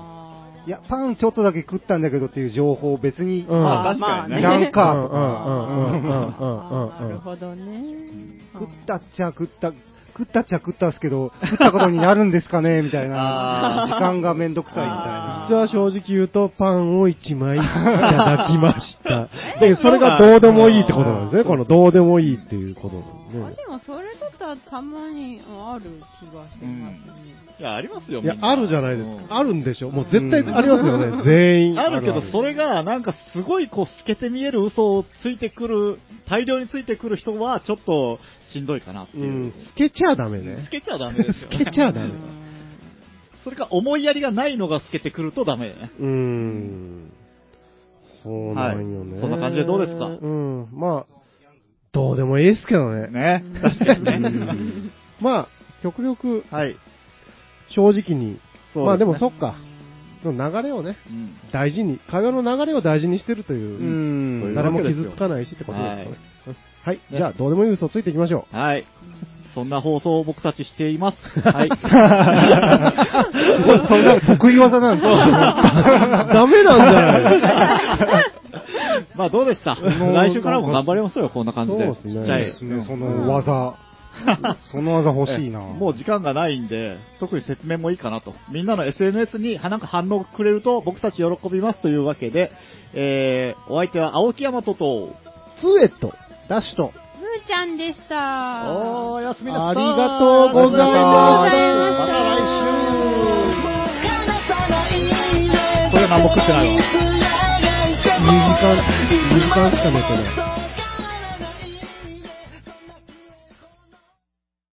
いや、パンちょっとだけ食ったんだけどっていう情報を別に、うん。まあ確かにね。まあね。いらんか。とうんうんうんうんうんうんあーなるほどね。食ったっちゃ食った、食ったっちゃ食ったっすけど、食ったことになるんですかね みたいな時間がめんどくさいみたいあな。実は正直言うと、パンを1枚いただきました。で、それがどうでもいいってことなんですね。このどうでもいいっていうことなんであでもそれだったらたまにある気がしますね。いや、ありますよ、いやあるじゃないですうんか。あるんでしょ？もう絶対ありますよね。全員。あるけど、それが、なんかすごいこう、透けて見える嘘をついてくる、大量についてくる人は、ちょっと、しんどいかなってう。いうん透けちゃダメ透ね。けちゃダメですよ、透けちゃダメうんそれか、思いやりがないのが透けてくるとダメね。うーん。そうなんよね。はいそんな感じでどうですか？うん。まあ、どうでもいいですけどね。ね。確かにね。うんまあ、極力、はい。正直に。まあでもそっか。流れをね、うん。大事に、会話の流れを大事にしてるという、うん誰も傷つかないしってことですかね。はい。ねじゃあ、どうでもいい嘘ついていきましょはい。そんな放送を僕たちしています。はい。すごい、それなんか得意技なんですよ。う。ダメなんじゃないまあどうでした？来週からも頑張りましょうよ、こんな感じで。そうですねすね、その技。その技欲しいな。もう時間がないんで、特に説明もいいかなと。みんなの SNS になんか反応くれると僕たち喜びますというわけで、えー、お相手は青木山とと、ツーエット、ダッシュと、むーちゃんでした。おー、やすみなさい。ありがとうございましたまた来週。これ何も食ってないわ。2時間、2時間しか寝てない。